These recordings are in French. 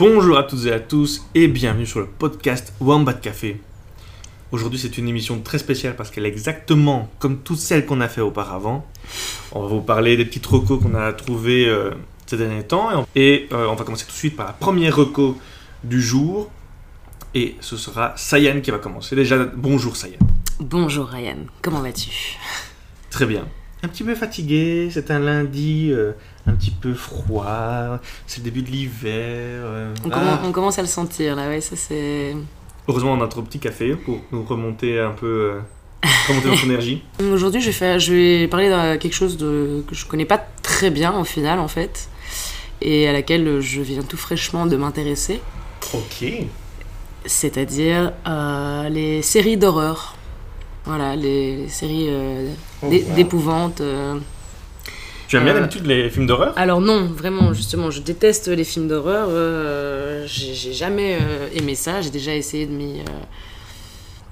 Bonjour à toutes et à tous et bienvenue sur le podcast Wombat Café. Aujourd'hui c'est une émission très spéciale parce qu'elle est exactement comme toutes celles qu'on a fait auparavant. On va vous parler des petites recos qu'on a trouvées euh, ces derniers temps et euh, on va commencer tout de suite par la première reco du jour et ce sera Sayan qui va commencer. Déjà bonjour Sayan. Bonjour Ryan, comment vas-tu? Très bien. Un petit peu fatigué, c'est un lundi euh, un petit peu froid, c'est le début de l'hiver. euh, on, ah. commence, on commence à le sentir là, ouais, ça c'est. Heureusement, on a notre petit café pour nous remonter un peu, euh, remonter notre énergie. Aujourd'hui, je vais, faire, je vais parler de quelque chose de, que je connais pas très bien au final en fait, et à laquelle je viens tout fraîchement de m'intéresser, Ok. c'est-à-dire euh, les séries d'horreur. Voilà, les, les séries euh, Oh, d'é- wow. d'épouvante. euh. Tu aimes bien Euh, d'habitude les films d'horreur? Alors non, vraiment, justement, je déteste les films d'horreur. euh, j'ai j'ai jamais euh, aimé ça. J'ai déjà essayé de m'y, euh,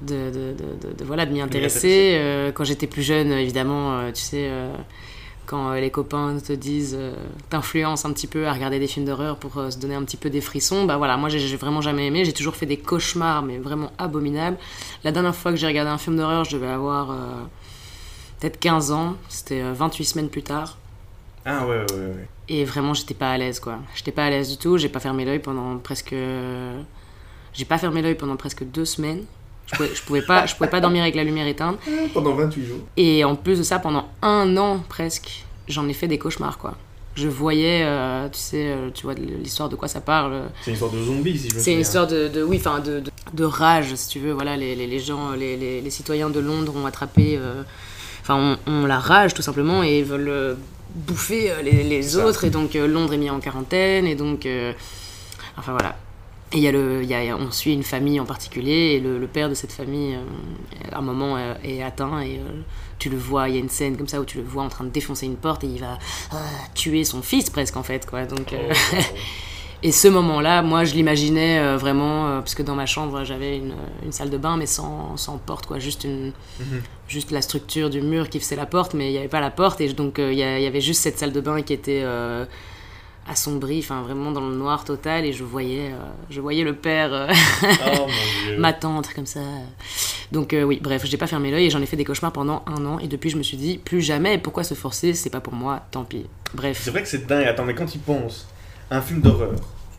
de, de, de- de- de- voilà, de m'y intéresser. Euh, quand j'étais plus jeune, évidemment, euh, tu sais, euh, quand euh, les copains te disent, euh, t'influencent un petit peu à regarder des films d'horreur pour euh, se donner un petit peu des frissons. Bah voilà, moi j'ai vraiment jamais aimé. J'ai toujours fait des cauchemars, mais vraiment abominables. La dernière fois que j'ai regardé un film d'horreur, je devais avoir euh, peut-être 15 ans. C'était euh, 28 semaines plus tard. Ah ouais, ouais, ouais. ouais. Et vraiment, j'étais pas à l'aise, quoi. J'étais pas à l'aise du tout. J'ai pas fermé l'œil pendant presque. J'ai pas fermé l'œil pendant presque deux semaines. Je pouvais, je pouvais pas, je pouvais pas dormir avec la lumière éteinte. Pendant 28 jours. Et en plus de ça, pendant un an presque, j'en ai fait des cauchemars, quoi. Je voyais, euh, tu sais, euh, tu vois l'histoire de quoi ça parle. C'est une histoire de zombies, si je me C'est une histoire de, de- oui, enfin, de, de, de rage, si tu veux. Voilà, les, les, les gens, les, les, les citoyens de Londres ont attrapé, euh, enfin, ont, ont la rage tout simplement et veulent euh, bouffer euh, les, les ça. autres. Et donc euh, Londres est mis en quarantaine et donc, euh, enfin voilà. Et y a le, il y a, on suit une famille en particulier et le, le père de cette famille, euh, à un moment, euh, est atteint et euh, tu le vois. Il y a une scène comme ça où tu le vois en train de défoncer une porte et il va tuer son fils presque en fait, quoi. Donc Oh, et ce moment-là, moi, je l'imaginais vraiment, parce que dans ma chambre, j'avais une, une salle de bain, mais sans, sans porte, quoi. Juste, une, Mhm. juste la structure du mur qui faisait la porte, mais il n'y avait pas la porte. Et donc, il y, a- il y avait juste cette salle de bain qui était assombrie, enfin, vraiment dans le noir total. Et je voyais, euh, je voyais le père, euh, Oh ma tante, comme ça. Donc, euh, oui, bref, j'ai pas fermé l'œil et j'en ai fait des cauchemars pendant un an. Et depuis, je me suis dit, plus jamais, pourquoi se forcer? C'est pas pour moi, tant pis. Bref. C'est vrai que c'est dingue. Attends, mais quand tu penses à un film d'horreur,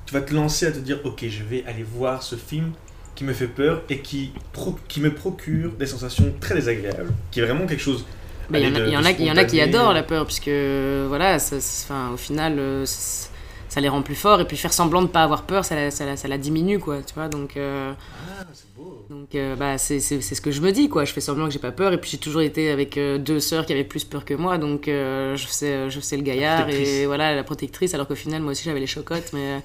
tu vas te lancer à te dire Ok, je vais aller voir ce film qui me fait peur et qui, pro- qui me procure des sensations très désagréables. Qui est vraiment quelque chose. Il y, en a- de- il y en a, y en a qui adorent la peur, puisque voilà, ça, ça- enfin, au final, euh, ça, les rend plus forts. Et puis faire semblant de pas avoir peur, ça la, ça la, ça la diminue, quoi. Tu vois, donc, euh, Ah, c'est beau. donc euh, bah, c'est c'est- c'est ce que je me dis, quoi. Je fais semblant que j'ai pas peur. Et puis j'ai toujours été avec euh, deux sœurs qui avaient plus peur que moi, donc je faisais je faisais le gaillard et voilà la protectrice. Alors qu'au final, moi aussi, j'avais les chocottes, mais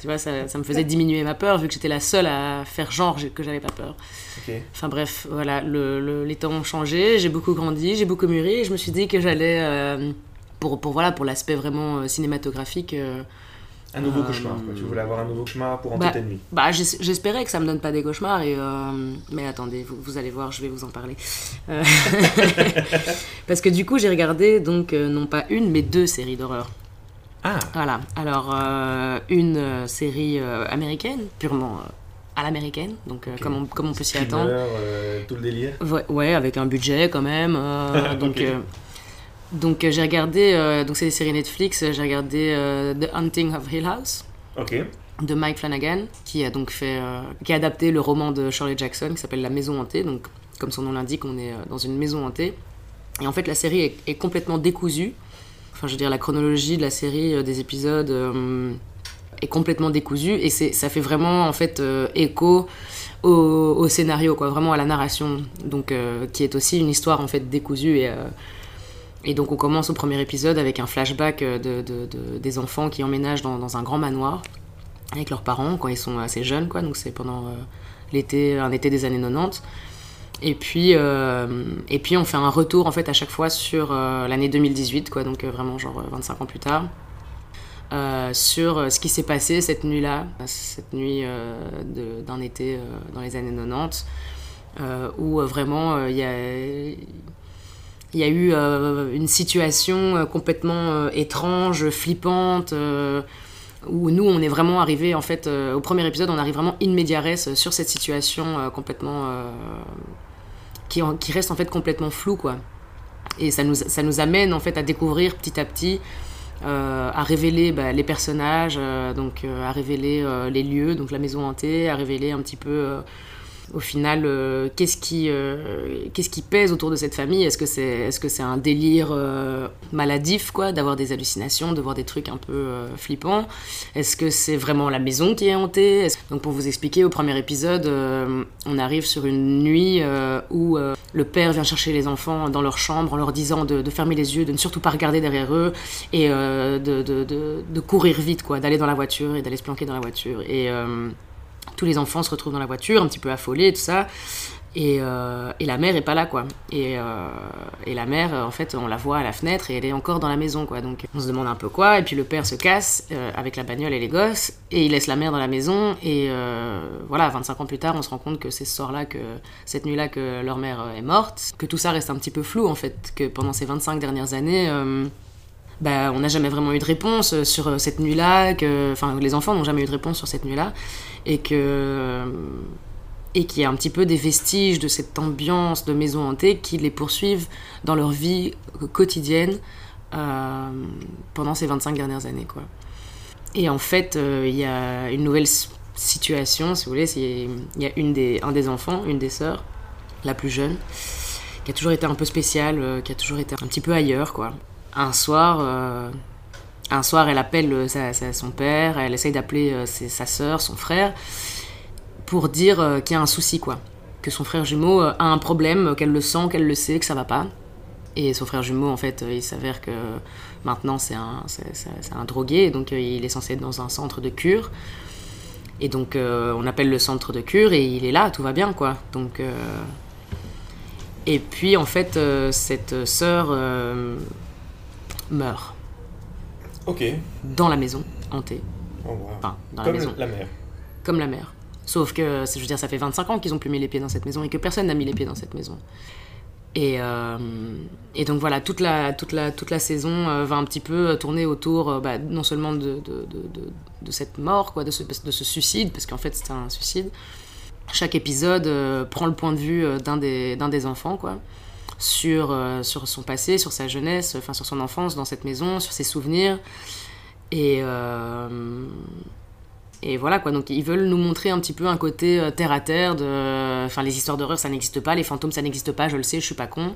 tu vois, ça, ça me faisait diminuer ma peur vu que j'étais la seule à faire genre que j'avais pas peur. Ok. Enfin bref, voilà, le, le- les temps ont changé, j'ai beaucoup grandi, j'ai beaucoup mûri et je me suis dit que j'allais, pour, pour, voilà, pour l'aspect vraiment cinématographique, Un nouveau Euh, cauchemar. Quoi. Tu voulais avoir un nouveau cauchemar pour bah, hanter ta nuit. bah, j'es- j'espérais que ça me donne pas des cauchemars, et, euh, mais attendez, vous, vous allez voir, je vais vous en parler. Euh, Parce que du coup, j'ai regardé donc non pas une, mais deux séries d'horreur. Ah, Voilà, alors une série américaine, purement à l'américaine, donc euh, comme, on, comme on peut s'y attendre. euh, tout le délire. Ouais, ouais, avec un budget quand même. euh, donc. Euh, donc euh, j'ai regardé, euh, donc c'est des séries Netflix, j'ai regardé euh, The Hunting of Hill House Ok. de Mike Flanagan, qui a donc fait, euh, qui a adapté le roman de Shirley Jackson qui s'appelle La Maison hantée. Donc, comme son nom l'indique, on est euh, dans une maison hantée. Et en fait, la série est, est complètement décousue. Enfin, je veux dire, la chronologie de la série, euh, des épisodes, euh, est complètement décousue. Et c'est, ça fait vraiment, en fait, euh, écho au, au scénario, quoi, vraiment à la narration. Donc, euh, qui est aussi une histoire, en fait, décousue. Et, euh, et donc, on commence au premier épisode avec un flashback euh, de, de- de- des enfants qui emménagent dans, un grand manoir avec leurs parents quand ils sont assez jeunes. Donc, c'est pendant euh, l'été, un été des années 90. Et puis, euh, et puis on fait un retour en fait à chaque fois sur l'année 2018, quoi, donc vraiment genre euh, 25 ans plus tard, sur ce qui s'est passé cette nuit-là, cette nuit d'un été dans les années 90, euh, où vraiment il y a il y a eu euh, une situation euh, complètement euh, étrange, flippante, où nous, on est vraiment arrivé, en fait, au premier épisode, on arrive vraiment in sur cette situation complètement. qui, qui reste en fait complètement floue, quoi. Et ça nous, ça nous amène, en fait, à découvrir petit à petit, à révéler bah, les personnages, donc à révéler les lieux, donc la maison hantée, à révéler un petit peu. Au final, euh, qu'est-ce qui, euh, qu'est-ce qui pèse autour de cette famille? Est-ce que c'est est -ce c'est un délire euh, maladif, quoi, d'avoir des hallucinations, de voir des trucs un peu flippants? Est-ce que c'est vraiment la maison qui est hantée? Est-ce- Donc, pour vous expliquer, au premier épisode, on arrive sur une nuit où le père vient chercher les enfants dans leur chambre en leur disant de, de fermer les yeux, de ne surtout pas regarder derrière eux et de- de- de courir vite, quoi, d'aller dans la voiture et d'aller se planquer dans la voiture. Et. Tous les enfants se retrouvent dans la voiture, un petit peu affolés, tout ça. Et, euh, et la mère est pas là, quoi. Et, euh, et la mère, en fait, on la voit à la fenêtre et elle est encore dans la maison, quoi. Donc on se demande un peu quoi. Et puis le père se casse euh, avec la bagnole et les gosses et il laisse la mère dans la maison. Et voilà, 25 ans plus tard, on se rend compte que c'est ce soir-là, que cette nuit-là, que leur mère est morte. Que tout ça reste un petit peu flou, en fait. Que pendant ces 25 dernières années. Bah, on n'a jamais vraiment eu de réponse euh, sur euh, cette nuit-là, que, enfin, les enfants n'ont jamais eu de réponse sur cette nuit-là, et que euh, et qu'il y a un petit peu des vestiges de cette ambiance de maison hantée qui les poursuivent dans leur vie quotidienne pendant ces 25 dernières années, quoi. Et en fait, il y a une nouvelle situation, si vous voulez, il y a une des, un des enfants, une des sœurs, la plus jeune, qui a toujours été un peu spéciale, qui a toujours été un petit peu ailleurs, quoi. Un soir, euh, un soir, elle appelle euh, sa- son père, elle essaye d'appeler euh, sa sœur, son frère, pour dire qu'il y a un souci, quoi. Que son frère jumeau a un problème, qu'elle le sent, qu'elle le sait, que ça va pas. Et son frère jumeau, en fait, il s'avère que maintenant c'est un, un drogué, donc il est censé être dans un centre de cure. Et donc on appelle le centre de cure et il est là, tout va bien, quoi. Donc. Et puis en fait, cette sœur meurt Ok. dans la maison hantée, Oh, wow. enfin dans la Comme maison, la mère. comme la mère. Sauf que, je veux dire, ça fait 25 ans qu'ils ont plus mis les pieds dans cette maison et que personne n'a mis les pieds dans cette maison. Et, euh, et donc voilà, toute la, toute la, toute la saison euh, va un petit peu tourner autour euh, bah, non seulement de, de, de, de- cette mort, quoi, de, ce, de ce suicide, parce qu'en fait c'était un suicide. Chaque épisode euh, prend le point de vue euh, d'un des, d'un des enfants, quoi, sur, euh, sur son passé, sur sa jeunesse, enfin sur son enfance dans cette maison, sur ses souvenirs. Et, euh, et voilà quoi, donc ils veulent nous montrer un petit peu un côté euh, terre à terre de. Enfin, les histoires d'horreur ça n'existe pas, les fantômes ça n'existe pas, je le sais, je suis pas con.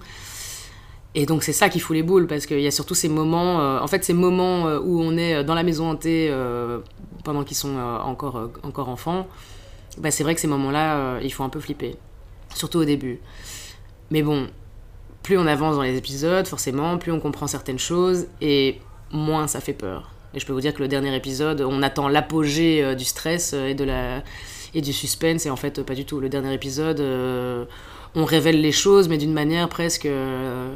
Et donc c'est ça qui fout les boules, parce qu'il y a surtout ces moments, en fait ces moments où on est dans la maison hantée pendant qu'ils sont encore, encore enfants, bah, c'est vrai que ces moments-là, il faut un peu flipper. Surtout au début. Mais bon, plus on avance dans les épisodes, forcément, plus on comprend certaines choses, et moins ça fait peur. Et je peux vous dire que le dernier épisode, on attend l'apogée euh, du stress euh, et, de la... et du suspense, et en fait, pas du tout. Le dernier épisode, euh, on révèle les choses, mais d'une manière presque. euh,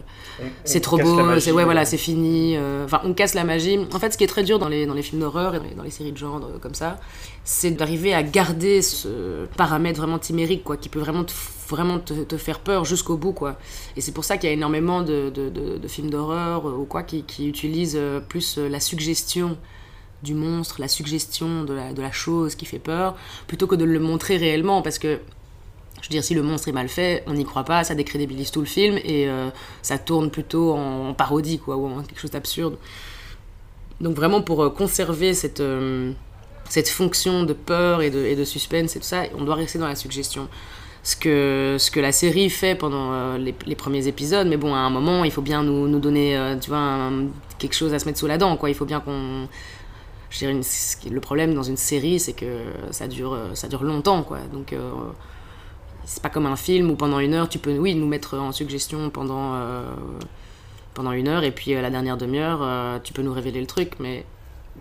c'est trop beau, c'est ouais voilà, c'est fini. euh, Enfin, on casse la magie. En fait, ce qui est très dur dans les, dans les films d'horreur et dans les, dans les séries de genre euh, comme ça, c'est d'arriver à garder ce paramètre vraiment timérique, quoi, qui peut vraiment te, vraiment te, te faire peur jusqu'au bout, quoi. Et c'est pour ça qu'il y a énormément de, de- de- de films d'horreur ou quoi qui, qui utilisent plus la suggestion du monstre, la suggestion de la, de la chose qui fait peur, plutôt que de le montrer réellement, parce que je veux dire, si le monstre est mal fait, on n'y croit pas, ça décrédibilise tout le film et euh, ça tourne plutôt en, parodie, quoi, ou en quelque chose d'absurde. Donc vraiment pour euh, conserver cette, euh, cette fonction de peur et de, suspense et tout ça, on doit rester dans la suggestion. Ce que, ce que la série fait pendant les, premiers épisodes, mais bon, à un moment, il faut bien nous, nous donner, tu vois, quelque chose à se mettre sous la dent, quoi. Il faut bien qu'on... Je dirais, le problème dans une série, c'est que ça dure, ça dure longtemps, quoi. Donc... c'est pas comme un film où pendant une heure tu peux oui nous mettre en suggestion pendant euh, pendant une heure et puis euh, la dernière demi-heure euh, tu peux nous révéler le truc mais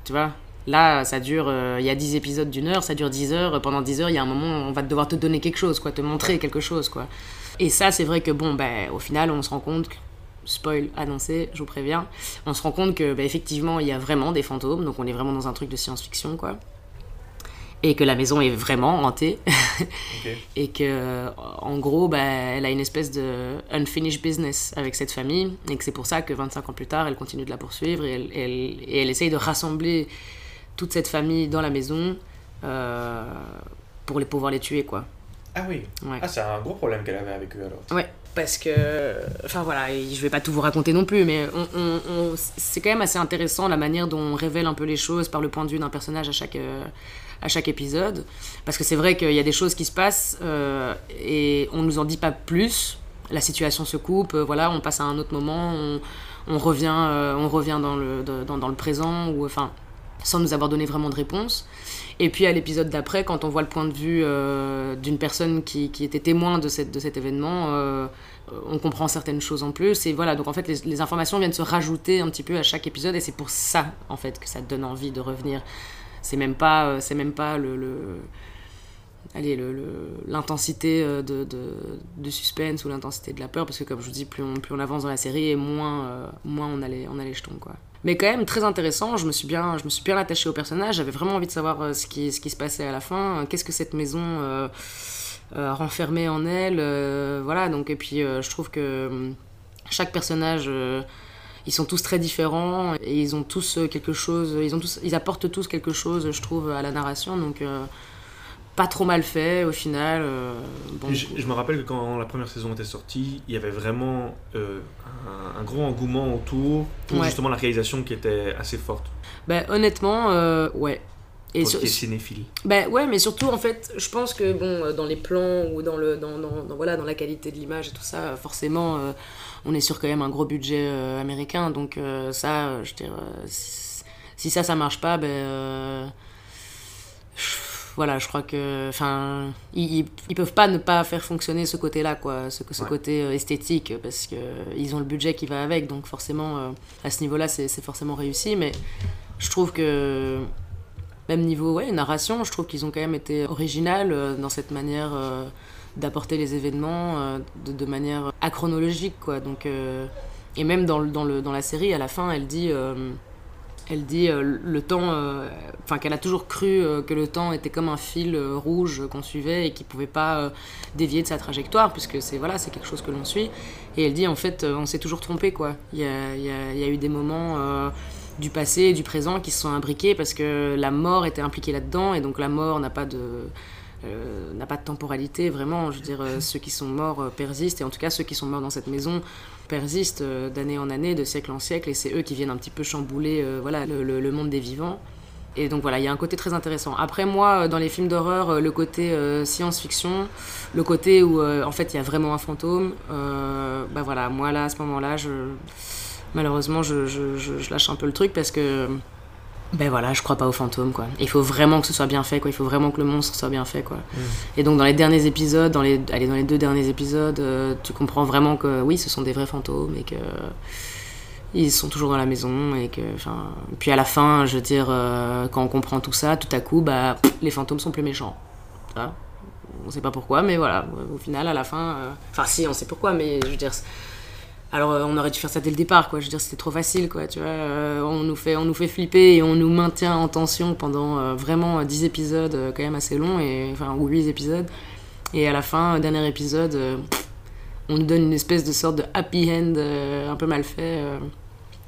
tu vois là ça dure il y a 10 épisodes d'une heure ça dure 10 heures pendant 10 heures il y a un moment on va devoir te donner quelque chose quoi te montrer quelque chose quoi. Et ça c'est vrai que bon ben au final on se rend compte spoil annoncé, je vous préviens, on se rend compte que bah, effectivement il y a vraiment des fantômes, donc on est vraiment dans un truc de science-fiction quoi, et que la maison est vraiment hantée, et que en gros bah, elle a une espèce de unfinished business avec cette famille et que c'est pour ça que 25 ans plus tard elle continue de la poursuivre et elle, elle- et elle essaye de rassembler toute cette famille dans la maison euh, pour les pouvoir les tuer, quoi. Ah oui. Ouais. Ah, c'est un gros problème qu'elle avait avec eux alors. Ouais, parce que. Enfin voilà, je vais pas tout vous raconter non plus, mais on, on- on- c'est quand même assez intéressant la manière dont on révèle un peu les choses par le point de vue d'un personnage à chaque, euh, à chaque épisode. Parce que c'est vrai qu'il y a des choses qui se passent euh, et on nous en dit pas plus. La situation se coupe, euh, voilà, on passe à un autre moment, on, revient, euh, on revient dans, le, dans, le présent, ou enfin, sans nous avoir donné vraiment de réponse. Et puis à l'épisode d'après, quand on voit le point de vue d'une personne qui, qui était témoin de, cette, de cet événement, on comprend certaines choses en plus. Et voilà, donc en fait, les, les informations viennent se rajouter un petit peu à chaque épisode, et c'est pour ça, en fait, que ça donne envie de revenir. C'est même pas, euh, c'est même pas le, le- allez, le- le- l'intensité euh, de, de, suspense ou l'intensité de la peur, parce que comme je vous dis, plus on, plus on avance dans la série, et moins, euh, moins on, a les, on jetons, quoi. Mais quand même très intéressant, je me suis bien, je me suis bien attachée au personnage, j'avais vraiment envie de savoir ce, qui, ce qui se passait à la fin, qu'est-ce que cette maison renfermait en elle, voilà, donc, et puis je trouve que hum, chaque personnage... ils sont tous très différents et ils ont tous euh, quelque chose, ils, ont tous, ils apportent tous quelque chose, je trouve, à la narration. Donc, euh, pas trop mal fait au final. euh, bon, je, je me rappelle que quand la première saison était sortie, il y avait vraiment euh, un, un gros engouement autour pour Ouais. justement la réalisation qui était assez forte bah, honnêtement, ouais. Et sur- les cinéphiles. bah, ouais, mais surtout, en fait, je pense que bon, dans les plans ou dans, le, dans, dans, dans- voilà, dans la qualité de l'image et tout ça, forcément, on est sur quand même un gros budget euh, américain. Donc, euh, ça, je veux dire, euh, si, si ça, ça marche pas, ben. voilà, je crois que. Enfin, ils, ils- peuvent pas ne pas faire fonctionner ce côté-là, quoi, ce, ce Ouais. côté esthétique, parce que ils ont le budget qui va avec, donc forcément, à ce niveau-là, c'est c'est forcément réussi. Mais je trouve que même niveau ouais, narration, je trouve qu'ils ont quand même été originales dans cette manière euh, d'apporter les événements euh, de, manière achronologique. Quoi. Donc, euh, et même dans, le- dans, le, dans la série, à la fin, elle dit, euh, elle dit le temps, enfin qu'elle a toujours cru que le temps était comme un fil rouge qu'on suivait et qu'il pouvait pas dévier de sa trajectoire, puisque c'est voilà, c'est quelque chose que l'on suit. Et elle dit en fait, on s'est toujours trompé. Quoi. Il, y a, y a, eu des moments du passé et du présent qui se sont imbriqués parce que la mort était impliquée là-dedans et donc la mort n'a pas de euh, n'a pas de temporalité. Vraiment je veux dire euh, ceux qui sont morts euh, persistent. Et en tout cas ceux qui sont morts dans cette maison persistent d'année en année de siècle en siècle. Et c'est eux qui viennent un petit peu chambouler voilà le, monde des vivants. Et donc voilà, il y a un côté très intéressant. Après moi, dans les films d'horreur, le côté science-fiction, le côté où en fait il y a vraiment un fantôme, bah voilà, moi là à ce moment-là, malheureusement je- je lâche un peu le truc parce que ben voilà, je crois pas aux fantômes quoi. Il faut vraiment que ce soit bien fait quoi. Il faut vraiment que le monstre soit bien fait quoi. Et donc dans les derniers épisodes, dans les allez, dans les deux derniers épisodes, euh, tu comprends vraiment que oui, ce sont des vrais fantômes et que ils sont toujours dans la maison et que enfin puis à la fin, je veux dire euh, quand on comprend tout ça, tout à coup bah pff, les fantômes sont plus méchants. Vois? On sait pas pourquoi, mais voilà, au final, à la fin. euh, Enfin, si, on sait pourquoi, mais je veux dire. Alors, euh, on aurait dû faire ça dès le départ, quoi. Je veux dire, c'était trop facile, quoi, tu vois. euh, on, nous fait, on nous fait flipper et on nous maintient en tension pendant euh, vraiment euh, 10 épisodes, quand même assez longs, et, enfin, ou 8 épisodes. Et à la fin, dernier épisode, on nous donne une espèce de sorte de happy end un peu mal fait.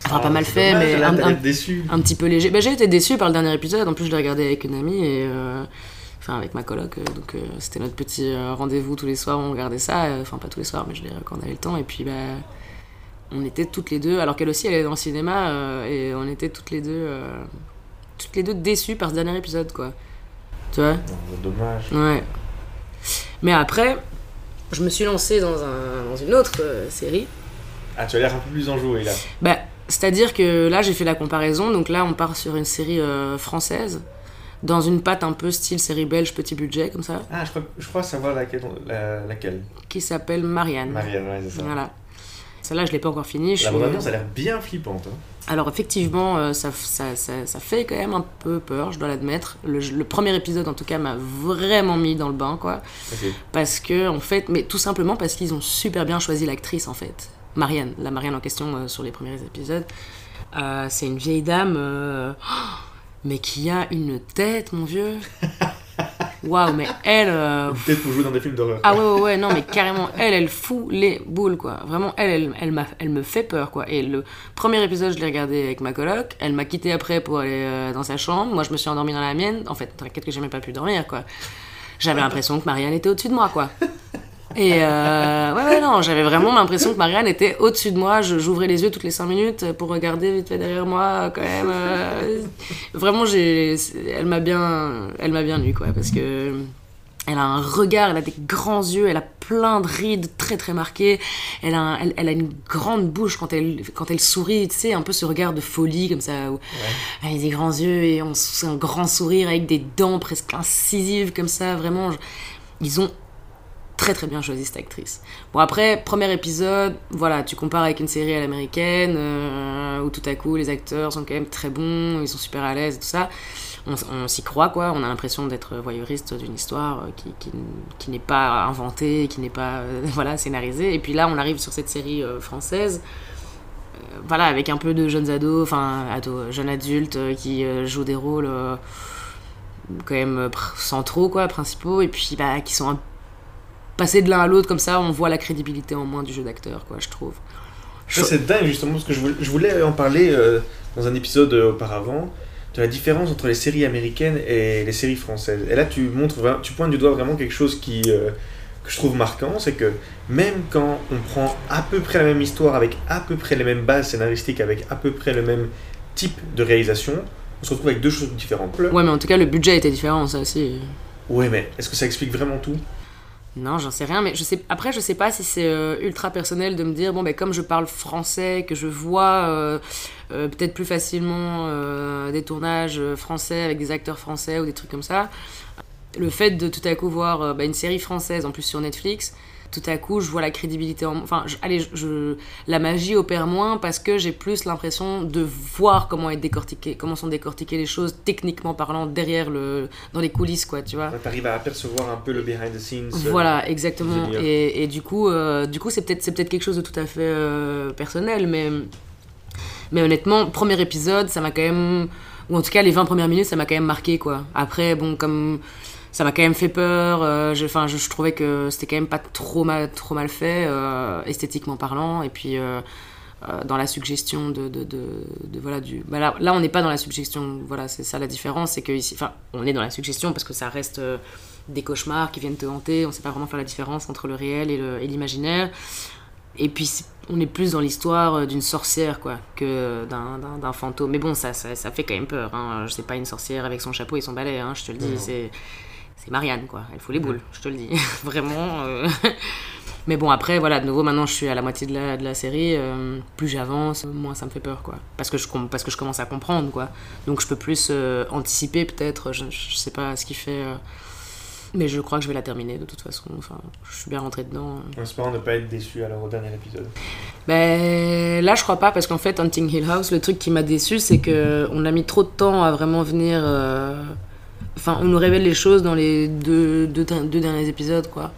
Enfin, pas mal fait, mais un, un- déçu. un petit peu léger. Bah, j'ai été déçue par le dernier épisode. En plus, je l'ai regardé avec une amie et. euh, Enfin, avec ma coloc. donc, euh, c'était notre petit rendez-vous tous les soirs. On regardait ça. Enfin, pas tous les soirs, mais je dire, quand on avait le temps. Et puis, bah. On était toutes les deux. Alors qu'elle aussi, elle est dans le cinéma. euh, et on était toutes les deux. euh, toutes les deux déçues par ce dernier épisode, quoi. Tu vois? Dommage. Ouais. Mais après, je me suis lancée dans, un, dans une autre euh, série. Ah, tu as l'air un peu plus enjoué là. Bah, c'est-à-dire que là, j'ai fait la comparaison. Donc là, on part sur une série euh, française, dans une patte un peu style série belge, petit budget, comme ça, Ah, je crois, je crois savoir laquelle. la- laquelle. qui s'appelle Marianne. Marianne, ouais, c'est ça. Voilà. Celle-là, je l'ai pas encore finie. La bande-annonce a l'air bien flippante. hein. Alors, effectivement, euh, ça, ça, ça, ça fait quand même un peu peur, je dois l'admettre. Le, le premier épisode, en tout cas, m'a vraiment mis dans le bain, quoi. Parce que, en fait, mais tout simplement parce qu'ils ont super bien choisi l'actrice, en fait. Marianne, la Marianne en question euh, sur les premiers épisodes. Euh, c'est une vieille dame, mais qui a une tête, mon vieux. Waouh, mais elle. euh, Peut-être pour jouer dans des films d'horreur. ah ouais, ouais, ouais, non, mais carrément, elle, elle fout les boules, quoi. Vraiment, elle, elle, elle, elle me fait peur, quoi. Et le premier épisode, je l'ai regardé avec ma coloc. Elle m'a quitté après pour aller euh, dans sa chambre. Moi, je me suis endormie dans la mienne. En fait, t'inquiète que j'ai même pas pu dormir, quoi. J'avais l'impression que Marianne était au-dessus de moi, quoi. Et euh, ouais, ouais, non, j'avais vraiment l'impression que Marianne était au-dessus de moi. Je- J'ouvrais les yeux toutes les 5 minutes pour regarder vite fait derrière moi, quand même. euh, Vraiment, j'ai, elle m'a bien, elle m'a bien eu, quoi, parce que elle a un regard, elle a des grands yeux, elle a plein de rides très très marquées. Elle a, un- elle, elle a une grande bouche quand elle, quand elle sourit, tu sais, un peu ce regard de folie comme ça. Où Elle a des grands yeux et on, un grand sourire avec des dents presque incisives comme ça. Vraiment, je- ils ont très très bien choisi cette actrice. Bon après, premier épisode, voilà, tu compares avec une série à l'américaine euh, où tout à coup les acteurs sont quand même très bons, ils sont super à l'aise et tout ça. On, s'y croit quoi, on a l'impression d'être voyeuriste d'une histoire euh, qui, qui, n'est pas inventée, qui n'est pas euh, voilà scénarisée. Et puis là, on arrive sur cette série française. voilà, avec un peu de jeunes ados, enfin ados, jeunes adultes qui jouent des rôles quand même centraux, quoi, principaux, et puis bah, qui sont un passer de l'un à l'autre comme ça, on voit la crédibilité en moins du jeu d'acteur, quoi, je trouve. Ça, c'est dingue justement parce que je voulais, je voulais en parler euh, dans un épisode euh, auparavant de la différence entre les séries américaines et les séries françaises. Et là, tu montres, tu pointes du doigt vraiment quelque chose qui euh, que je trouve marquant, c'est que même quand on prend à peu près la même histoire avec à peu près les mêmes bases scénaristiques, avec à peu près le même type de réalisation, on se retrouve avec deux choses différentes. Ouais, mais en tout cas, le budget était différent, ça aussi. Ouais, mais est-ce que ça explique vraiment tout? Non, j'en sais rien, mais je sais... après, je sais pas si c'est euh, ultra personnel de me dire, bon, ben, comme je parle français, que je vois euh, euh, peut-être plus facilement des tournages français avec des acteurs français ou des trucs comme ça, le fait de tout à coup voir bah, une série française, en plus sur Netflix, tout à coup, je vois la crédibilité en... Enfin, je- allez, je, la magie opère moins parce que j'ai plus l'impression de voir comment est décortiqué, comment sont décortiquées les choses, techniquement parlant, derrière le... dans les coulisses, quoi, tu vois. Tu arrives à apercevoir un peu le behind the scenes. euh, Voilà, exactement. et du coup, euh, du coup, c'est peut-être c'est peut-être quelque chose de tout à fait euh, personnel, mais mais honnêtement, premier épisode, ça m'a quand même ou en tout cas les 20 premières minutes, ça m'a quand même marqué quoi. Après, bon, comme ça m'a quand même fait peur. euh, je, enfin, je, je trouvais que c'était quand même pas trop mal, trop mal fait, euh, esthétiquement parlant. Et puis, euh, euh, dans la suggestion de, de, de, de- voilà, du... Bah là, là, on n'est pas dans la suggestion. Voilà, c'est ça la différence. C'est que ici... Enfin, on est dans la suggestion parce que ça reste des cauchemars qui viennent te hanter. On sait pas vraiment faire la différence entre le réel et l'imaginaire. Et puis, on est plus dans l'histoire d'une sorcière, quoi, que d'un- fantôme. Mais bon, ça, ça, ça fait quand même peur. Hein. Je sais pas une sorcière avec son chapeau et son balai, hein, je te le dis. C'est c'est Marianne, quoi. Elle fout les boules, je te le dis. Vraiment. euh. Mais bon, après, voilà, de nouveau, maintenant, je suis à la moitié de la, de la série. euh, plus j'avance, moins ça me fait peur, quoi. Parce que je, parce que je commence à comprendre, quoi. Donc, je peux plus euh, anticiper, peut-être. Je, je sais pas ce qui fait. euh, Mais je crois que je vais la terminer, de toute façon. Enfin, je suis bien rentrée dedans. En espérant ne pas être déçu alors au dernier épisode. Ben là, je crois pas parce qu'en fait, Hunting Hill House, le truc qui m'a déçu, c'est que on a mis trop de temps à vraiment venir. Euh, Enfin, on nous révèle les choses dans les deux, deux, deux derniers épisodes, quoi.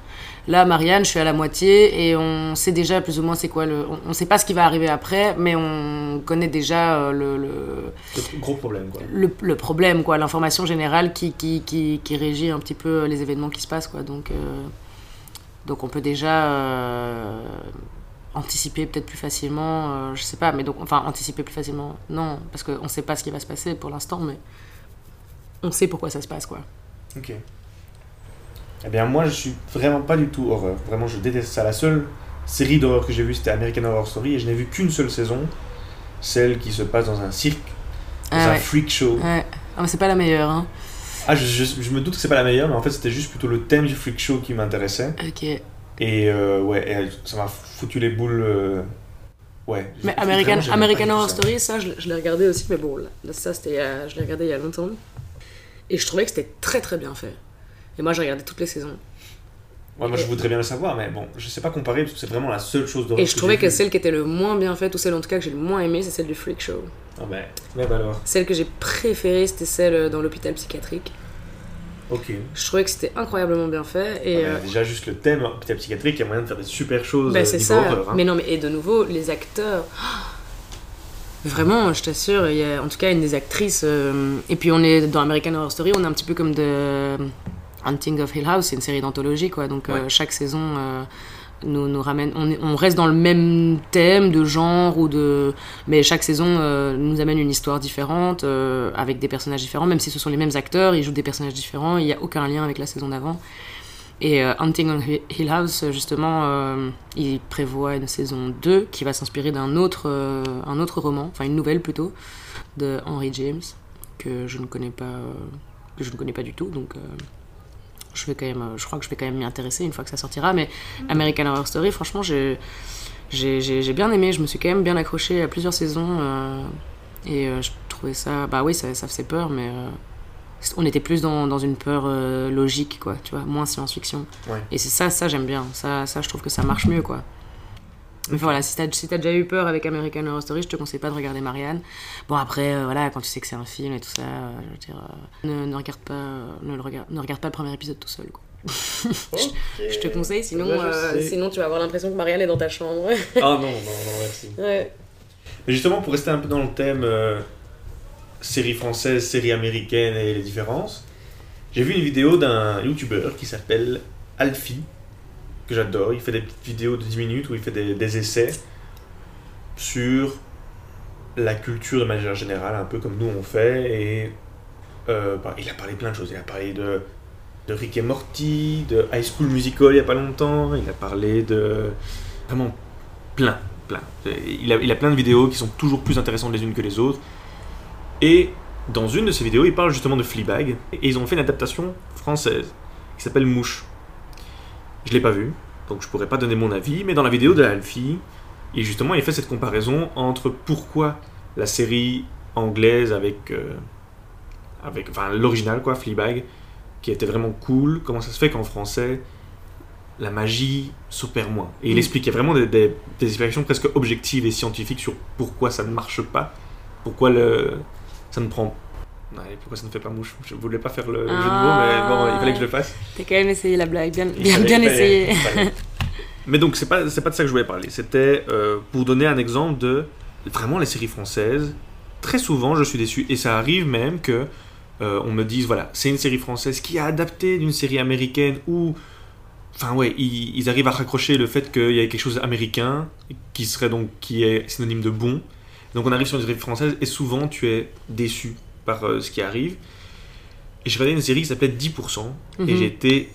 Là, Marianne, je suis à la moitié et on sait déjà plus ou moins c'est quoi le. On, on sait pas ce qui va arriver après, mais on connaît déjà euh, le- gros problème quoi. le, le problème, quoi, l'information générale qui, qui, qui, qui régit un petit peu les événements qui se passent, quoi. Donc, euh, donc on peut déjà euh, anticiper peut-être plus facilement, euh, je sais pas, mais donc, enfin, anticiper plus facilement, non, parce qu'on sait pas ce qui va se passer pour l'instant, mais on sait pourquoi ça se passe, quoi. Ok. Eh bien, moi, je suis vraiment pas du tout horreur. Vraiment, je déteste ça. La seule série d'horreur que j'ai vue, c'était American Horror Story, et je n'ai vu qu'une seule saison, celle qui se passe dans un cirque, dans Ah un ouais. freak show. Ouais, ah, mais c'est pas la meilleure, hein. Ah, je, je- je me doute que c'est pas la meilleure, mais en fait, c'était juste plutôt le thème du freak show qui m'intéressait. Ok. Et euh, ouais, et ça m'a foutu les boules. euh, Ouais. Mais American, vraiment, American Horror ça. Story, ça, je, l'ai- je l'ai regardé aussi, mais bon, là, ça, c'était, je l'ai regardé il y a longtemps. Et je trouvais que c'était très très bien fait. Et moi, j'ai regardé toutes les saisons. Ouais, moi, je voudrais bien le savoir, mais bon, je sais pas comparer parce que c'est vraiment la seule chose d'horreur. Et je trouvais que celle qui était le moins bien faite, ou celle en tout cas que j'ai le moins aimée, c'est celle du Freak Show. Ah, ben, mais bah alors. Celle que j'ai préférée, c'était celle dans l'hôpital psychiatrique. Ok. Je trouvais que c'était incroyablement bien fait. Et, Ah, mais euh, Déjà, juste le thème hôpital psychiatrique, il y a moyen de faire des super choses. euh, c'est ça. horreur, hein. Mais non, mais et de nouveau, les acteurs. Vraiment, je t'assure, il y a en tout cas une des actrices. euh, Et puis on est dans American Horror Story, on est un petit peu comme de. Hunting of Hill House, c'est une série d'anthologie, quoi. Donc Ouais. euh, chaque saison euh, nous, nous ramène. On, est- on reste dans le même thème de genre ou de. Mais chaque saison nous amène une histoire différente avec des personnages différents, même si ce sont les mêmes acteurs, ils jouent des personnages différents. Il n'y a aucun lien avec la saison d'avant. Et euh, Hunting on Hi- Hill House, justement, euh, il prévoit une saison 2 qui va s'inspirer d'un autre, euh, un autre roman, enfin une nouvelle plutôt, de Henry James, que je ne connais pas, euh, que je ne connais pas du tout. Donc, je, vais quand même, je crois que je vais quand même m'y intéresser une fois que ça sortira. Mais American Horror Story, franchement, j'ai, j'ai, j'ai- j'ai bien aimé. Je me suis quand même bien accroché à plusieurs saisons. et je trouvais ça. Bah oui, ça, ça faisait peur, mais. On était plus dans, dans une peur euh, logique, quoi, tu vois, moins science-fiction. Ouais. Et c'est ça, ça j'aime bien. Ça, ça, je trouve que ça marche mieux, quoi. Mais voilà, si t'as si t'as déjà eu peur avec American Horror Story, je te conseille pas de regarder Marianne. Bon, après, euh, voilà, quand tu sais que c'est un film et tout ça, euh, je veux dire, ne, ne regarde pas, ne, le regarde, ne regarde pas le premier épisode tout seul, quoi. Je te conseille, sinon, Là, sinon tu vas avoir l'impression que Marianne est dans ta chambre. Ah non, non, non, merci. ouais. Mais justement, pour rester un peu dans le thème euh, série française, série américaine et les différences, j'ai vu une vidéo d'un youtubeur qui s'appelle Alfie, que j'adore. Il fait des petites vidéos de 10 minutes où il fait des, essais sur la culture de manière générale, un peu comme nous on fait. Et euh, il a parlé plein de choses. Il a parlé de, de Rick et Morty, de High School Musical il n'y a pas longtemps. Il a parlé de. Vraiment plein, plein. Il a, il a plein de vidéos qui sont toujours plus intéressantes les unes que les autres. Et dans une de ces vidéos, il parle justement de Fleabag. Et ils ont fait une adaptation française qui s'appelle Mouche. Je l'ai pas vue, donc je pourrais pas donner mon avis, mais dans la vidéo de Alfie, il justement il fait cette comparaison entre pourquoi la série anglaise avec, euh, avec enfin l'original quoi, Fleabag, qui était vraiment cool, comment ça se fait qu'en français la magie s'opère moins. Et il Mm. expliquait vraiment des, des, des explications presque objectives et scientifiques sur pourquoi ça ne marche pas, pourquoi le, ça ne prend. Ouais, pourquoi ça ne fait pas mouche? Je voulais pas faire le, jeu de mots, mais bon, il fallait que je le fasse. T'as quand même essayé la blague, bien, fallait- essayé. Mais donc, c'est pas, c'est pas de ça que je voulais parler. C'était euh, pour donner un exemple de vraiment les séries françaises. Très souvent, je suis déçu. Et ça arrive même que euh, on me dise voilà, c'est une série française qui a adapté d'une série américaine ou. Enfin, ouais, ils, ils arrivent à raccrocher le fait qu'il y ait quelque chose d'américain qui serait donc qui est synonyme de bon. Donc, on arrive sur une série française et souvent, tu es déçu par euh, ce qui arrive. Et je regardais une série qui s'appelait 10%. Et Mhm. j'ai été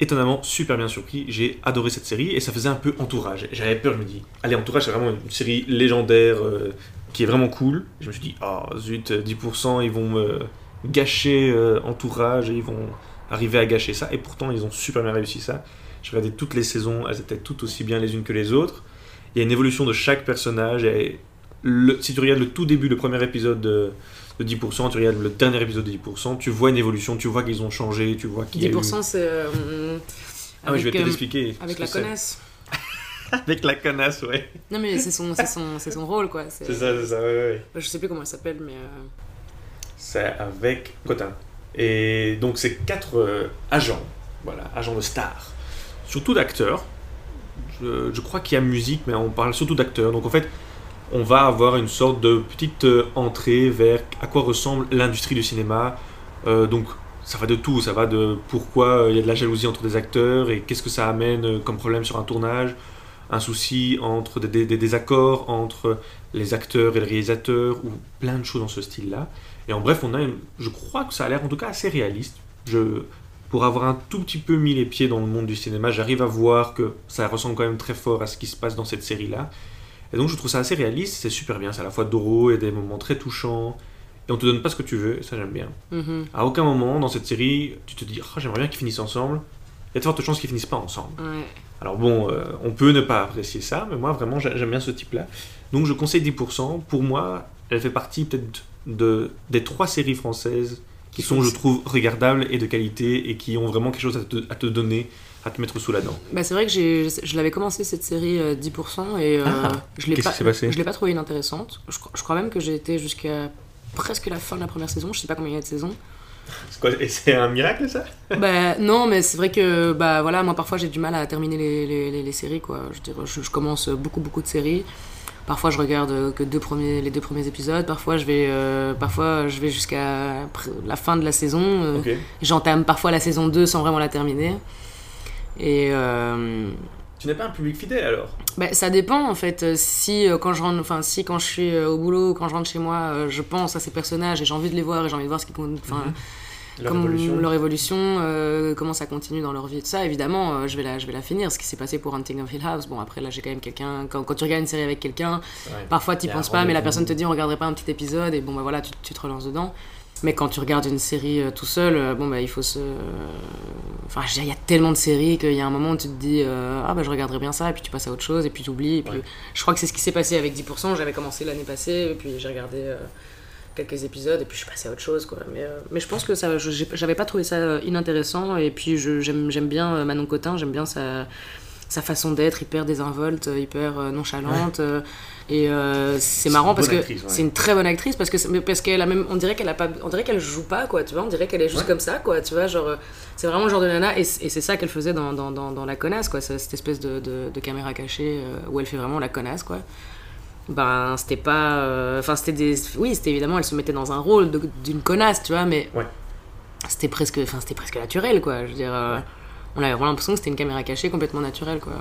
étonnamment super bien surpris. J'ai adoré cette série et ça faisait un peu entourage. J'avais peur, je me dis, allez, entourage, c'est vraiment une série légendaire euh, qui est vraiment cool. Je me suis dit, oh zut, 10%, ils vont me gâcher euh, entourage et ils vont arriver à gâcher ça. Et pourtant, ils ont super bien réussi ça. J'ai regardé toutes les saisons, elles étaient toutes aussi bien les unes que les autres. Il y a une évolution de chaque personnage. Et le- si tu regardes le tout début, le premier épisode de, de 10%, tu regardes le dernier épisode de 10%, tu vois une évolution, tu vois qu'ils ont changé, tu vois qu'il y a eu- 10% c'est. euh, ah oui, je vais te euh, l'expliquer. Avec la connasse. Avec la connasse, ouais. Non mais c'est son, son, son rôle quoi. C'est ça, c'est ça, ouais, ouais. Je sais plus comment elle s'appelle mais. euh, C'est avec Cotin. Et donc, c'est quatre euh, agents, voilà, agents de stars. Surtout d'acteurs. Je, je crois qu'il y a musique, mais on parle surtout d'acteurs. Donc, en fait, on va avoir une sorte de petite euh, entrée vers à quoi ressemble l'industrie du cinéma. Euh, donc, ça va de tout. Ça va de pourquoi euh, il y a de la jalousie entre des acteurs et qu'est-ce que ça amène comme problème sur un tournage. Un souci entre des, désaccords entre les acteurs et le réalisateur ou plein de choses dans ce style-là. Et en bref, on a je crois que ça a l'air en tout cas assez réaliste. Pour avoir un tout petit peu mis les pieds dans le monde du cinéma, j'arrive à voir que ça ressemble quand même très fort à ce qui se passe dans cette série-là. Et donc je trouve ça assez réaliste, c'est super bien, c'est à la fois drôle et des moments très touchants. Et on te donne pas ce que tu veux, et ça j'aime bien. mhm, À aucun moment dans cette série, tu te dis oh, j'aimerais bien qu'ils finissent ensemble. Il y a de fortes chances qu'ils finissent pas ensemble. Ouais. Alors bon, euh, on peut ne pas apprécier ça, mais moi vraiment j'a- j'aime bien ce type-là. Donc je conseille 10%. Pour moi, elle fait partie peut-être de, des trois séries françaises qui sont, je trouve, regardables et de qualité et qui ont vraiment quelque chose à te, à te donner, à te mettre sous la dent. Bah, c'est vrai que j'ai, je l'avais commencé cette série euh, 10% et euh, Ah, je l'ai pas, je l'ai pas trouvé inintéressante. Je, crois- je crois même que j'ai été jusqu'à presque la fin de la première saison. Je sais pas combien il y a de saisons. C'est quoi- et c'est un miracle ça? Bah non, mais c'est vrai que bah voilà, moi parfois j'ai du mal à terminer les, les, les- les séries quoi. Je, veux dire, je, je commence beaucoup beaucoup de séries. Parfois, je regarde euh, que deux premiers, les deux premiers épisodes. Parfois, je vais, euh, parfois, je vais jusqu'à la fin de la saison. euh. J'entame parfois la saison 2 sans vraiment la terminer. Et euh, Tu n'es pas un public fidèle alors? ben, ça dépend en fait. Si euh, quand je rentre, enfin si quand je suis au boulot, ou quand je rentre chez moi, je pense à ces personnages et j'ai envie de les voir et j'ai envie de voir ce qui compte, enfin Leur comme évolution. leur évolution, euh, comment ça continue dans leur vie, tout ça. Évidemment, euh, je vais la, je vais la finir. Ce qui s'est passé pour Hunting of Hill House. Bon après là j'ai quand même quelqu'un. Quand, quand tu regardes une série avec quelqu'un, Ouais. parfois tu penses pas, mais la personne te dit on regarderait pas un petit épisode et bon bah voilà tu, tu te relances dedans. Mais quand tu regardes une série euh, tout seul, euh, bon bah il faut se. Enfin, je veux dire, il y a tellement de séries qu'il y a un moment où tu te dis ah bah je regarderais bien ça et puis tu passes à autre chose et puis tu oublies. Et puis Ouais. je crois que c'est ce qui s'est passé avec 10%. J'avais commencé l'année passée et puis j'ai regardé quelques épisodes et puis je suis passé à autre chose quoi. Mais, euh, mais je pense que ça, j'avais pas trouvé ça euh, inintéressant et puis je- j'aime j'aime bien euh, Manon Cotin, j'aime bien sa sa façon d'être hyper désinvolte, hyper nonchalante. et euh, c'est marrant parce que ouais. c'est une très bonne actrice parce que parce qu'elle a même on dirait qu'elle a pas on dirait qu'elle joue pas quoi tu vois on dirait qu'elle est juste Ouais. comme ça quoi tu vois genre c'est vraiment le genre de nana et, c'est ça qu'elle faisait dans, dans, dans, dans la connasse quoi cette espèce de, de, de caméra cachée où elle fait vraiment la connasse quoi ben c'était pas euh, enfin c'était des oui c'était évidemment elle se mettait dans un rôle d'une connasse tu vois mais Ouais. c'était presque enfin c'était presque naturel quoi je veux dire euh, on avait vraiment l'impression que c'était une caméra cachée complètement naturelle quoi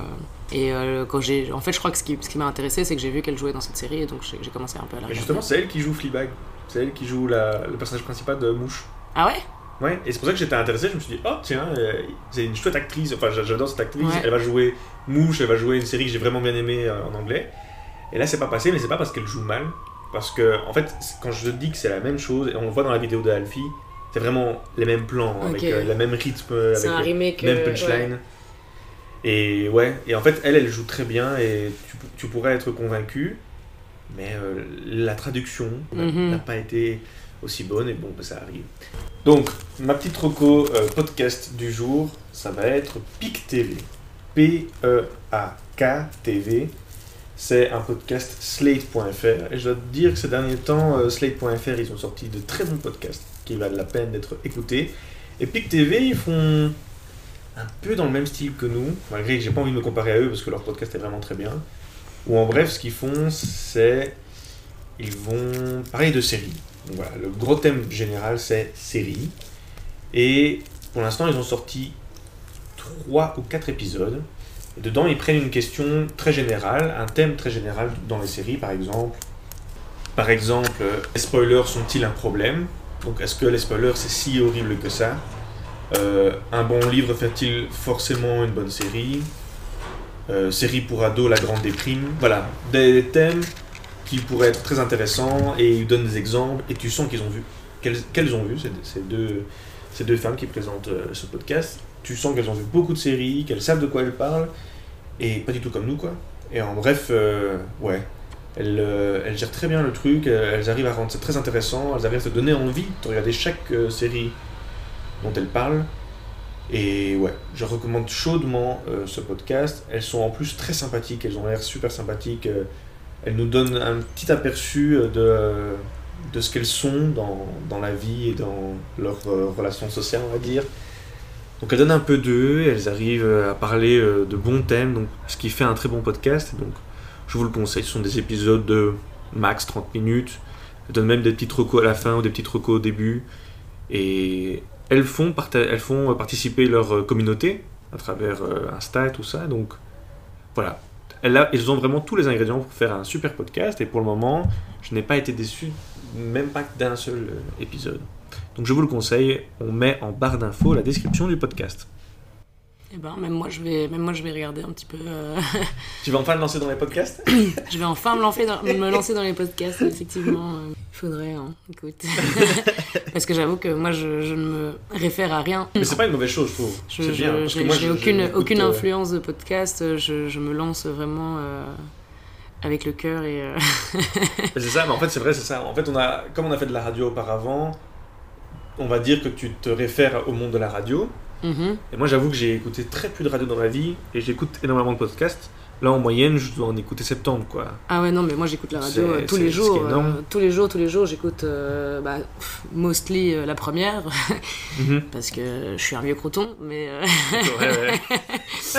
et euh, quand j'ai en fait je crois que ce qui, ce qui m'a intéressé c'est que j'ai vu qu'elle jouait dans cette série et donc j'ai commencé un peu à la Et justement, c'est elle qui joue Fleabag. C'est elle qui joue la- le personnage principal de Mouche. ah ouais? Ouais, et c'est pour ça que j'étais intéressé. Je me suis dit, oh tiens, euh, c'est une chouette actrice. Enfin, j'a- j'adore cette actrice. Ouais. Elle va jouer Mouche, elle va jouer une série que j'ai vraiment bien aimée euh, en anglais. Et là, c'est pas passé, mais c'est pas parce qu'elle joue mal. Parce que, en fait, quand je dis que c'est la même chose, et on le voit dans la vidéo de Alfie, c'est vraiment les mêmes plans, avec euh, le même rythme, avec un le remake même euh, punchline. ouais. Et ouais, et en fait, elle, elle joue très bien et tu, tu pourrais être convaincu, mais euh, la traduction n'a Mhm. n'a pas été aussi bonne et bon, bah, ça arrive. Donc, ma petite euh, podcast du jour, ça va être PIC TV. P-E-A-K TV. C'est un podcast slate.fr et je dois te dire que ces derniers temps, euh, slate.fr, ils ont sorti de très bons podcasts qui valent la peine d'être écoutés. Et PIC TV, ils font un peu dans le même style que nous, malgré que j'ai pas envie de me comparer à eux parce que leur podcast est vraiment très bien. Ou en bref, ce qu'ils font, c'est. Ils vont parler de séries. Voilà, le gros thème général, c'est séries. Et pour l'instant, ils ont sorti 3 ou 4 épisodes. Dedans, ils prennent une question très générale, un thème très général dans les séries, par exemple. Par exemple, les spoilers sont-ils un problème? Donc, est-ce que les spoilers, c'est si horrible que ça? Euh, Un bon livre fait-il forcément une bonne série? Euh, Série pour ados, la grande déprime? Voilà, des thèmes qui pourraient être très intéressants et ils donnent des exemples et tu sens qu'ils ont vu, qu'elles qu'elles ont vu, ces, ces deux, ces deux femmes qui présentent euh, ce podcast. Tu sens qu'elles ont vu beaucoup de séries, qu'elles savent de quoi elles parlent et pas du tout comme nous quoi. Et en bref, euh, ouais, elles, euh, elles gèrent très bien le truc, elles arrivent à rendre ça très intéressant, elles arrivent à te donner envie de regarder chaque euh, série dont elles parlent. Et ouais, je recommande chaudement ce podcast. Elles sont en plus très sympathiques, elles ont l'air super sympathiques. elles nous donnent un petit aperçu de, de ce qu'elles sont dans, dans la vie et dans leurs euh, relations sociales, on va dire. Donc elles donnent un peu d'eux, elles arrivent euh, à parler euh, de bons thèmes, donc, ce qui fait un très bon podcast. Donc je vous le conseille, ce sont des épisodes de max 30 minutes. Elles donnent même des petits recos à la fin ou des petits recos au début. Et elles font, elles font euh, participer leur communauté à travers Insta et tout ça. Donc voilà. Elles, ont vraiment tous les ingrédients pour faire un super podcast. Et pour le moment, je n'ai pas été déçu, même pas d'un seul épisode. Donc je vous le conseille, on met en barre d'infos la description du podcast. Eh ben, même moi, je vais, même moi, je vais regarder un petit peu. euh, Tu vas enfin te lancer dans les podcasts je vais enfin me lancer dans, me lancer dans les podcasts, effectivement. Il faudrait, hein, écoute. Parce que j'avoue que moi, je, je ne me réfère à rien. Mais c'est pas une mauvaise chose, je trouve. Je C'est je- bien. j'ai moi, je- je aucune, aucune euh, influence de podcast. Je, je me lance vraiment euh, avec le cœur et. euh, C'est ça, mais en fait, c'est vrai, c'est ça. En fait, on a, comme on a fait de la radio auparavant, on va dire que tu te réfères au monde de la radio. mhm. Et moi, j'avoue que j'ai écouté très peu de radio dans ma vie et j'écoute énormément de podcasts. Là, en moyenne, je dois en écouter 70, quoi. Ah ouais, non, mais moi j'écoute la radio euh, tous les jours. euh, tous les jours, tous les jours, j'écoute euh, bah, mostly euh, la première, Mhm. parce que je suis un vieux croton, mais. Ouais, ouais.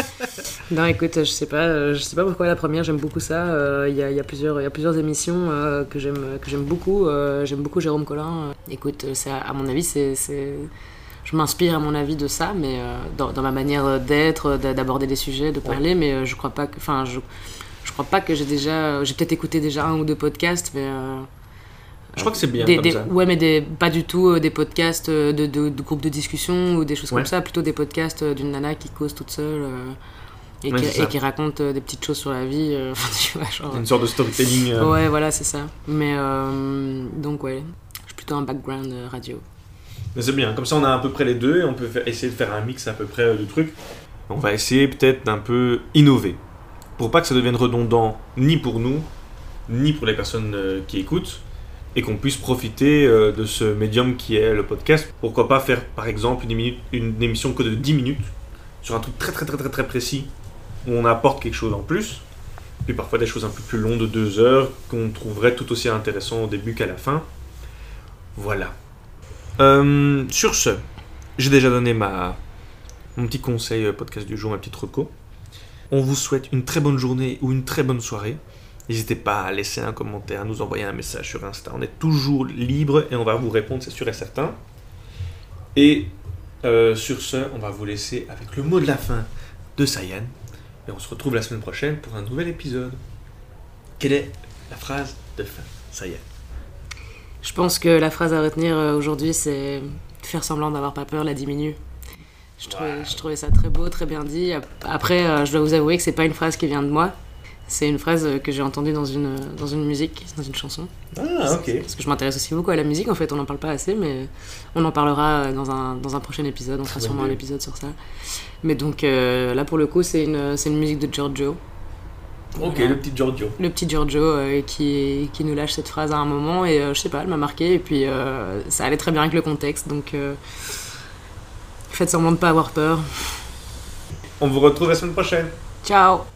non, écoute, je sais pas, je sais pas pourquoi la première, j'aime beaucoup ça. Il y, a, y, a plusieurs- y a plusieurs émissions que j'aime beaucoup. j'aime beaucoup Jérôme Collin. Écoute, à, à mon avis, c'est. Je m'inspire à mon avis de ça, mais euh, dans, dans ma manière d'être, d'a- d'aborder des sujets, de parler, mais euh, je crois pas que. Enfin, je, je crois pas que j'ai déjà. J'ai peut-être écouté déjà un ou deux podcasts, mais. euh, Je crois que c'est bien des, comme des- ça. Ouais, mais des, pas du tout euh, des podcasts de, de, de groupes de discussion ou des choses Ouais. comme ça, plutôt des podcasts d'une nana qui cause toute seule et, Ouais, qui, et raconte des petites choses sur la vie. enfin, tu vois, genre, Une sorte de storytelling. Ouais, voilà, c'est ça. Mais donc, ouais, je suis plutôt un background radio. Mais c'est bien, comme ça on a à peu près les deux et on peut essayer de faire un mix à peu près euh, de trucs. On va essayer peut-être d'un peu innover. Pour pas que ça devienne redondant ni pour nous, ni pour les personnes euh, qui écoutent. Et qu'on puisse profiter euh, de ce médium qui est le podcast. Pourquoi pas faire par exemple une, émi- une émission que de 10 minutes sur un truc très très très très très précis où on apporte quelque chose en plus. Puis parfois des choses un peu plus longues de 2 heures qu'on trouverait tout aussi intéressant au début qu'à la fin. Voilà. Euh, sur ce, j'ai déjà donné ma, mon petit conseil euh, podcast du jour, ma petite reco. On vous souhaite une très bonne journée ou une très bonne soirée. N'hésitez pas à laisser un commentaire, à nous envoyer un message sur Insta. On est toujours libre et on va vous répondre, c'est sûr et certain. Et euh, sur ce, on va vous laisser avec le mot de la fin de Sayan. Et on se retrouve la semaine prochaine pour un nouvel épisode. Quelle est la phrase de fin, Sayan? Je pense que la phrase à retenir euh, aujourd'hui, c'est faire semblant d'avoir pas peur, la diminue. Je trouvais, Wow. je trouvais ça très beau, très bien dit. Après, euh, je dois vous avouer que c'est pas une phrase qui vient de moi. C'est une phrase euh, que j'ai entendue dans une, dans une musique, dans une chanson. Ah, ok. Parce que je m'intéresse aussi beaucoup à la musique, en fait, on n'en parle pas assez, mais on en parlera dans un, dans un prochain épisode, on fera sûrement un épisode sur ça. Mais donc euh, là, pour le coup, c'est une, c'est une musique de Giorgio, Ok, Voilà. le petit Giorgio. le petit Giorgio euh, qui, qui nous lâche cette phrase à un moment, et euh, je sais pas, elle m'a marqué, et puis euh, ça allait très bien avec le contexte, donc faites semblant de pas avoir peur. On vous retrouve la semaine prochaine. Ciao